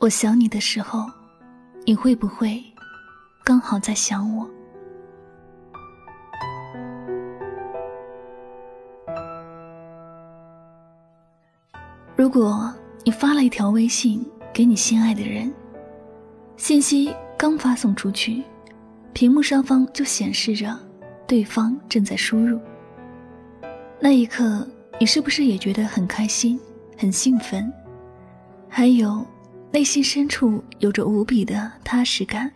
我想你的时候，你会不会刚好在想我？如果你发了一条微信给你心爱的人，信息刚发送出去，屏幕上方就显示着对方正在输入。那一刻，你是不是也觉得很开心、很兴奋？还有，内心深处有着无比的踏实感。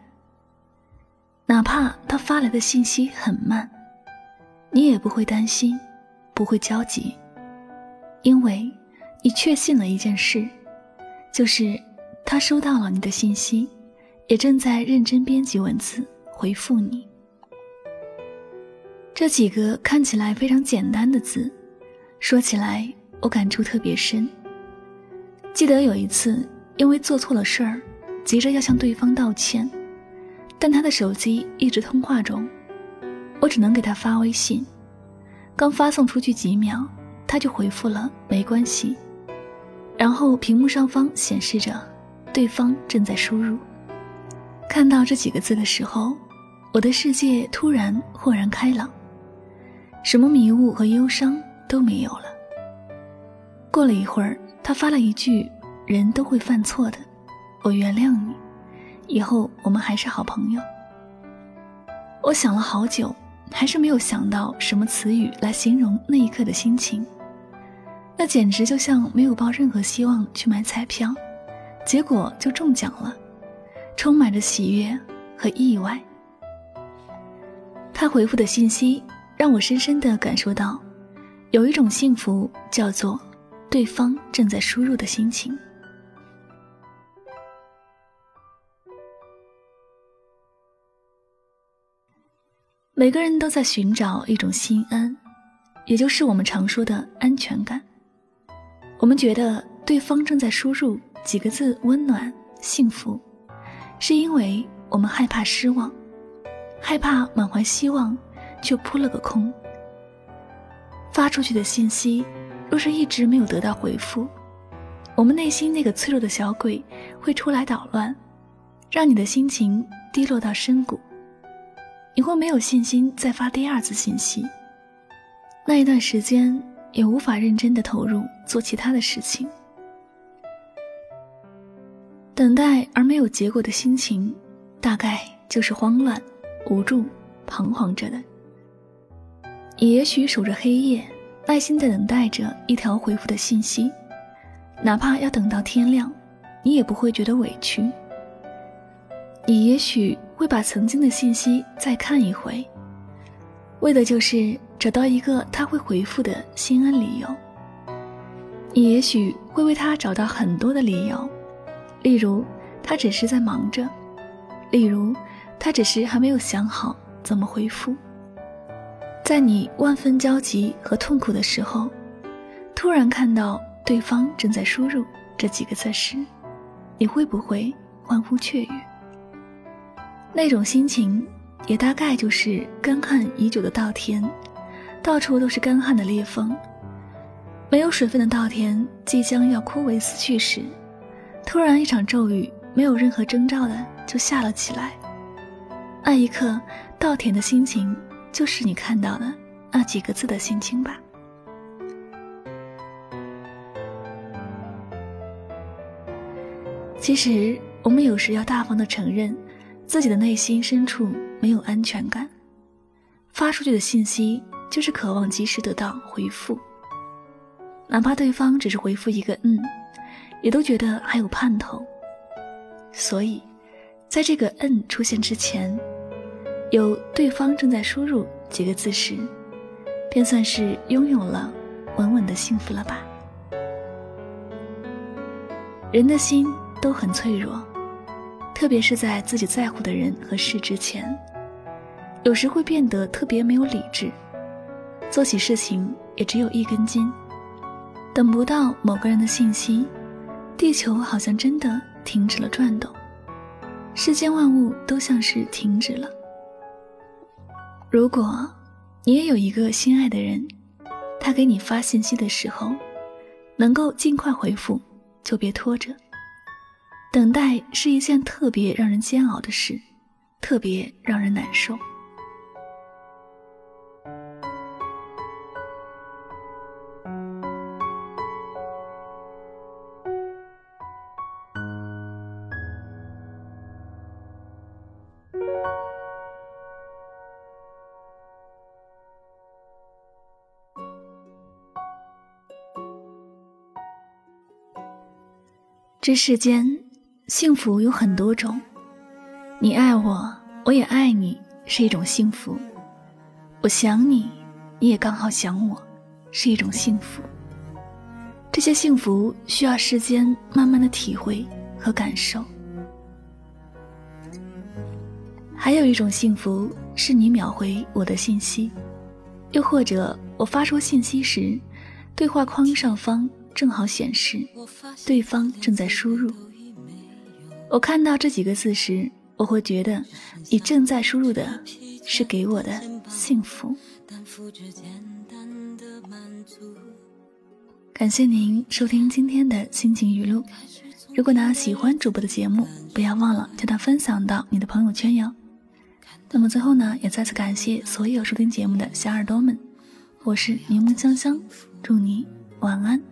哪怕他发来的信息很慢，你也不会担心，不会焦急，因为。你确信了一件事，就是他收到了你的信息，也正在认真编辑文字回复你。这几个看起来非常简单的字，说起来我感触特别深。记得有一次，因为做错了事儿，急着要向对方道歉，但他的手机一直通话中，我只能给他发微信。刚发送出去几秒，他就回复了“没关系”。然后屏幕上方显示着，对方正在输入。看到这几个字的时候，我的世界突然豁然开朗，什么迷雾和忧伤都没有了。过了一会儿，他发了一句：“人都会犯错的，我原谅你，以后我们还是好朋友。”我想了好久，还是没有想到什么词语来形容那一刻的心情。那简直就像没有抱任何希望去买彩票，结果就中奖了，充满着喜悦和意外。他回复的信息让我深深的感受到，有一种幸福叫做对方正在输入的心情。每个人都在寻找一种心安，也就是我们常说的安全感。我们觉得对方正在输入几个字“温暖、幸福”，是因为我们害怕失望，害怕满怀希望却扑了个空。发出去的信息若是一直没有得到回复，我们内心那个脆弱的小鬼会出来捣乱，让你的心情低落到深谷。你会没有信心再发第二次信息。那一段时间。也无法认真的投入做其他的事情，等待而没有结果的心情，大概就是慌乱、无助、彷徨着的。你也许守着黑夜，耐心的等待着一条回复的信息，哪怕要等到天亮，你也不会觉得委屈。你也许会把曾经的信息再看一回，为的就是。找到一个他会回复的心安理由，你也许会为他找到很多的理由，例如他只是在忙着，例如他只是还没有想好怎么回复。在你万分焦急和痛苦的时候，突然看到对方正在输入这几个字时，你会不会欢呼雀跃？那种心情，也大概就是干旱已久的稻田。到处都是干旱的裂缝，没有水分的稻田即将要枯萎死去时，突然一场骤雨，没有任何征兆的就下了起来。那一刻，稻田的心情就是你看到的那几个字的心情吧。其实，我们有时要大方的承认，自己的内心深处没有安全感，发出去的信息。就是渴望及时得到回复，哪怕对方只是回复一个“嗯”，也都觉得还有盼头。所以，在这个“嗯”出现之前，有对方正在输入几个字时，便算是拥有了稳稳的幸福了吧。人的心都很脆弱，特别是在自己在乎的人和事之前，有时会变得特别没有理智。做起事情也只有一根筋，等不到某个人的信息，地球好像真的停止了转动，世间万物都像是停止了。如果你也有一个心爱的人，他给你发信息的时候，能够尽快回复，就别拖着。等待是一件特别让人煎熬的事，特别让人难受。这世间，幸福有很多种。你爱我，我也爱你，是一种幸福；我想你，你也刚好想我，是一种幸福。这些幸福需要时间慢慢的体会和感受。还有一种幸福，是你秒回我的信息，又或者我发出信息时，对话框上方。正好显示对方正在输入。我看到这几个字时，我会觉得你正在输入的是给我的幸福。感谢您收听今天的心情语录。如果呢喜欢主播的节目，不要忘了将它分享到你的朋友圈哟。那么最后呢，也再次感谢所有收听节目的小耳朵们。我是柠檬香香，祝你晚安。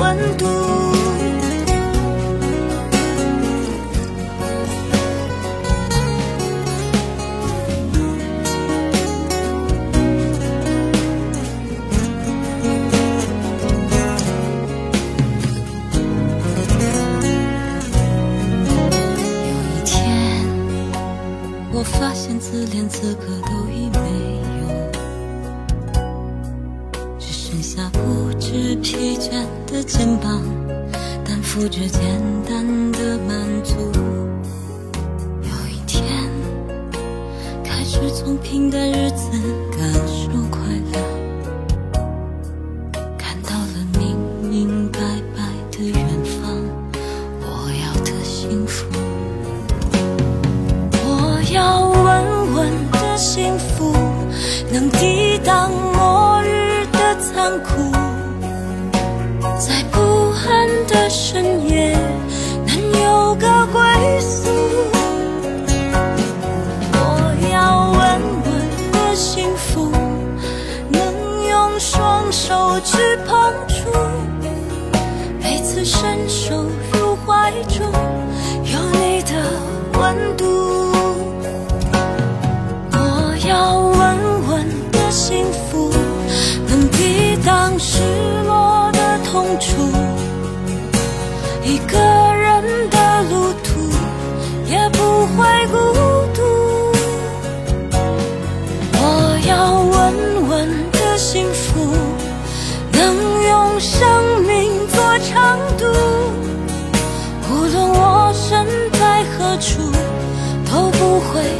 温度。有一天，我发现自怜资格都已没下不知疲倦。的肩膀担负着简单的满足。有一天，开始从平淡日子感受快乐，会